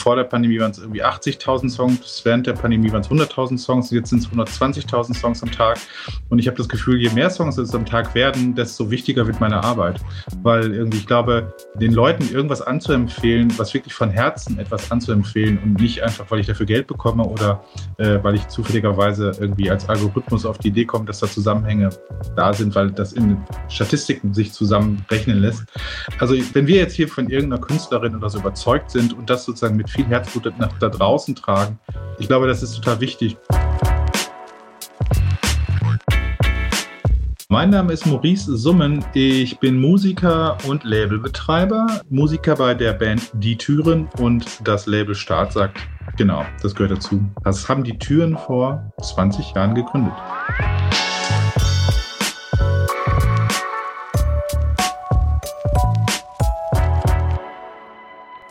Vor der Pandemie waren es irgendwie 80.000 Songs, während der Pandemie waren es 100.000 Songs, jetzt sind es 120.000 Songs am Tag. Und ich habe das Gefühl, je mehr Songs es am Tag werden, desto wichtiger wird meine Arbeit. Weil irgendwie, ich glaube, den Leuten irgendwas anzuempfehlen, was wirklich von Herzen etwas anzuempfehlen und nicht einfach, weil ich dafür Geld bekomme oder äh, weil ich zufälligerweise irgendwie als Algorithmus auf die Idee komme, dass da Zusammenhänge da sind, weil das in Statistiken sich zusammenrechnen lässt. Also wenn wir jetzt hier von irgendeiner Künstlerin oder so überzeugt sind und das sozusagen mit viel Herzblut nach da draußen tragen, ich glaube, das ist total wichtig. Mein Name ist Maurice Summen. Ich bin Musiker und Labelbetreiber. Musiker bei der Band Die Türen und das Label Start sagt, genau, das gehört dazu. Das haben die Türen vor 20 Jahren gegründet.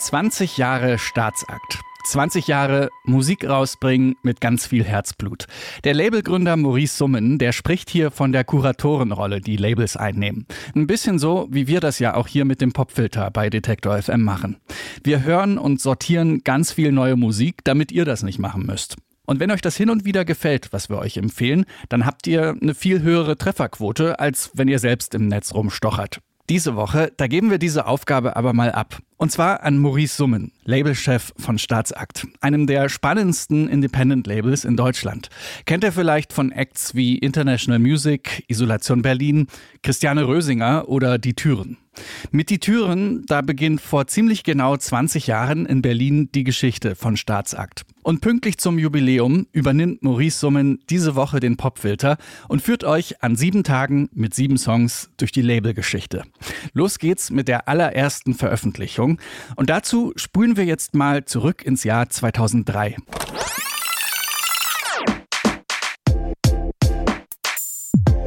20 Jahre Staatsakt. 20 Jahre Musik rausbringen mit ganz viel Herzblut. Der Labelgründer Maurice Summen, der spricht hier von der Kuratorenrolle, die Labels einnehmen. Ein bisschen so, wie wir das ja auch hier mit dem Popfilter bei Detektor FM machen. Wir hören und sortieren ganz viel neue Musik, damit ihr das nicht machen müsst. Und wenn euch das hin und wieder gefällt, was wir euch empfehlen, dann habt ihr eine viel höhere Trefferquote, als wenn ihr selbst im Netz rumstochert. Diese Woche, da geben wir diese Aufgabe aber mal ab. Und zwar an Maurice Summen, Labelchef von Staatsakt, einem der spannendsten Independent-Labels in Deutschland. Kennt ihr vielleicht von Acts wie International Music, Isolation Berlin, Christiane Rösinger oder Die Türen? Mit Die Türen, da beginnt vor ziemlich genau 20 Jahren in Berlin die Geschichte von Staatsakt. Und pünktlich zum Jubiläum übernimmt Maurice Summen diese Woche den Popfilter und führt euch an sieben Tagen mit sieben Songs durch die Labelgeschichte. Los geht's mit der allerersten Veröffentlichung. Und dazu spulen wir jetzt mal zurück ins Jahr 2003.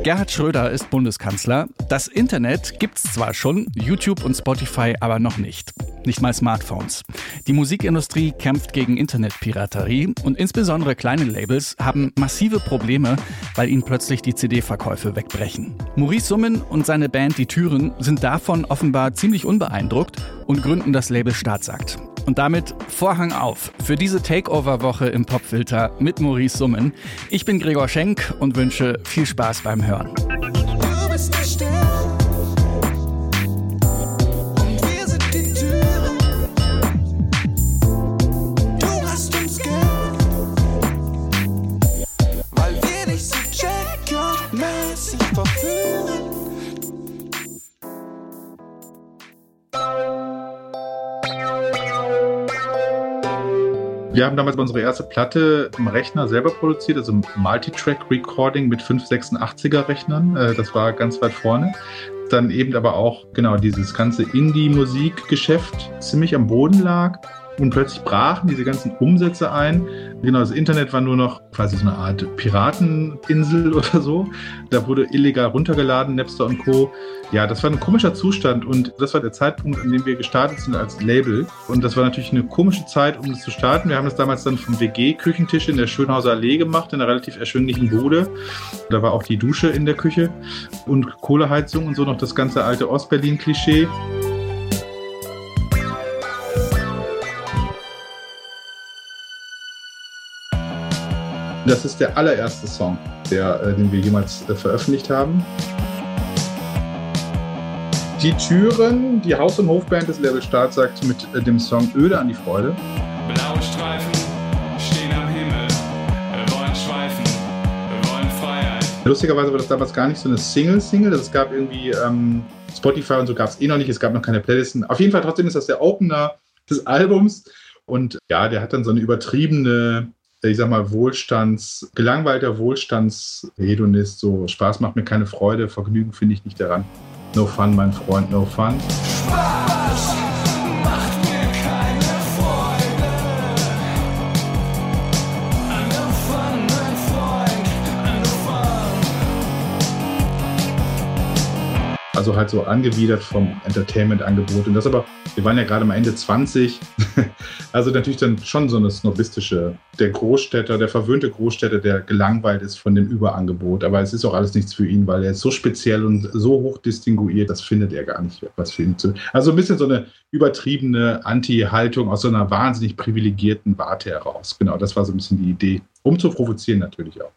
Gerhard Schröder ist Bundeskanzler. Das Internet gibt's zwar schon, YouTube und Spotify aber noch nicht. Nicht mal Smartphones. Die Musikindustrie kämpft gegen Internetpiraterie und insbesondere kleine Labels haben massive Probleme, weil ihnen plötzlich die CD-Verkäufe wegbrechen. Maurice Summen und seine Band Die Türen sind davon offenbar ziemlich unbeeindruckt und gründen das Label Staatsakt. Und damit Vorhang auf für diese Takeover-Woche im Popfilter mit Maurice Summen. Ich bin Gregor Schenk und wünsche viel Spaß beim Hören. Wir haben damals unsere erste Platte im Rechner selber produziert, also Multitrack Recording mit 586er Rechnern. Äh, das war ganz weit vorne. Dann eben aber auch genau dieses ganze Indie-Musikgeschäft ziemlich am Boden lag und plötzlich brachen diese ganzen Umsätze ein. Genau, das Internet war nur noch quasi so eine Art Pirateninsel oder so. Da wurde illegal runtergeladen, Napster und Co. Ja, das war ein komischer Zustand und das war der Zeitpunkt, an dem wir gestartet sind als Label. Und das war natürlich eine komische Zeit, um das zu starten. Wir haben das damals dann vom WG-Küchentisch in der Schönhauser Allee gemacht, in einer relativ erschwinglichen Bude. Da war auch die Dusche in der Küche und Kohleheizung und so noch das ganze alte Ostberlin-Klischee. Das ist der allererste Song, der, äh, den wir jemals äh, veröffentlicht haben. Die Türen, die Haus- und Hofband des Level Start sagt mit äh, dem Song Öde an die Freude. Blaue Streifen stehen am Himmel, wollen schweifen, wollen Freiheit. Lustigerweise war das damals gar nicht so eine Single-Single, es gab irgendwie ähm, Spotify und so gab es eh noch nicht, es gab noch keine Playlisten. Auf jeden Fall trotzdem ist das der Opener des Albums und ja, der hat dann so eine übertriebene ich sag mal, Wohlstands, gelangweilter Wohlstandshedonist, so Spaß macht mir keine Freude, Vergnügen finde ich nicht daran. No fun, mein Freund, no fun. Spaß Also halt so angewidert vom Entertainment-Angebot. Und das aber, wir waren ja gerade mal Ende 20. also natürlich dann schon so eine snobistische, der Großstädter, der verwöhnte Großstädter, der gelangweilt ist von dem Überangebot. Aber es ist auch alles nichts für ihn, weil er ist so speziell und so hoch distinguiert, das findet er gar nicht, was für ihn zu. Also ein bisschen so eine übertriebene Anti-Haltung aus so einer wahnsinnig privilegierten Warte heraus. Genau, das war so ein bisschen die Idee. Um zu provozieren natürlich auch.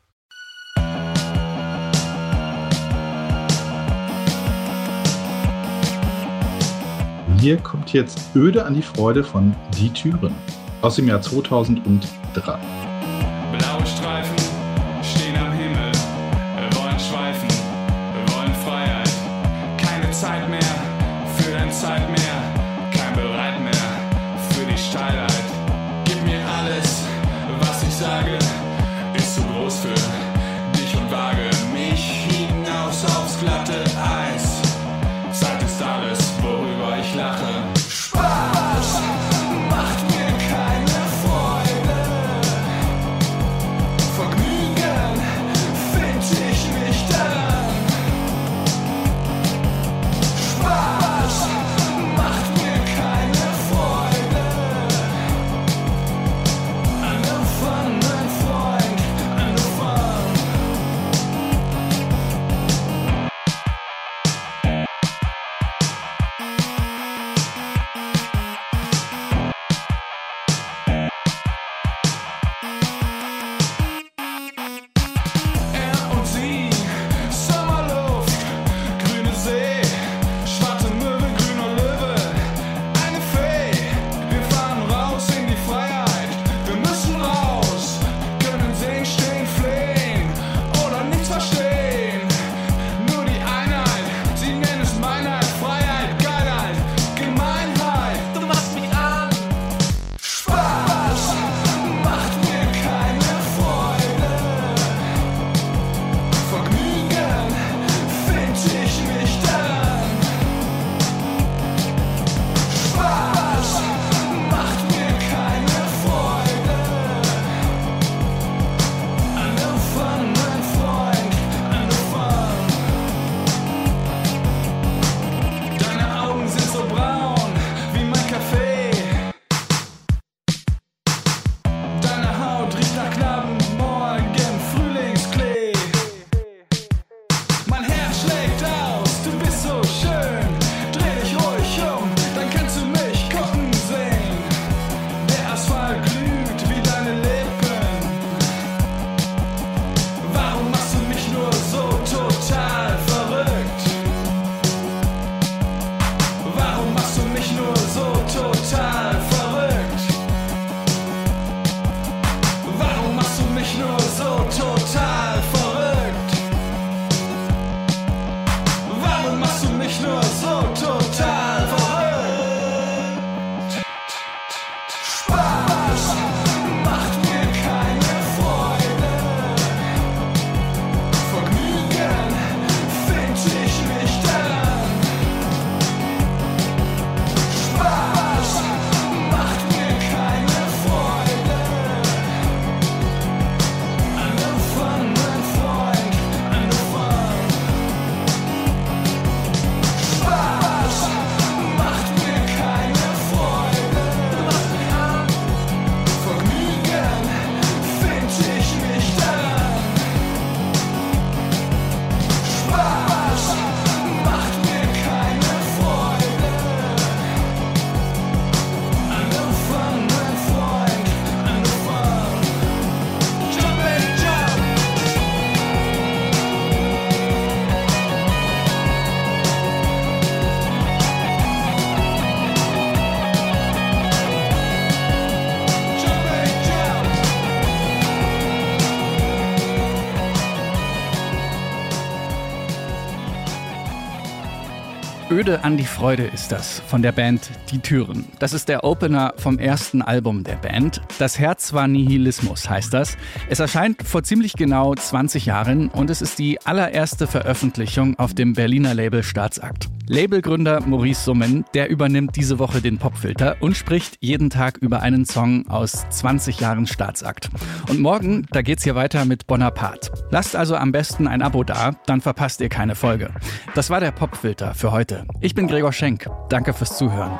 Hier kommt jetzt Öde an die Freude von Die Türen aus dem Jahr 2003. Blaue Streifen Öde an die Freude ist das von der Band Die Türen. Das ist der Opener vom ersten Album der Band. Das Herz war Nihilismus heißt das. Es erscheint vor ziemlich genau 20 Jahren und es ist die allererste Veröffentlichung auf dem Berliner Label Staatsakt. Labelgründer Maurice Summen, der übernimmt diese Woche den Popfilter und spricht jeden Tag über einen Song aus 20 Jahren Staatsakt. Und morgen, da geht's hier weiter mit Bonaparte. Lasst also am besten ein Abo da, dann verpasst ihr keine Folge. Das war der Popfilter für heute. Ich bin Gregor Schenk. Danke fürs Zuhören.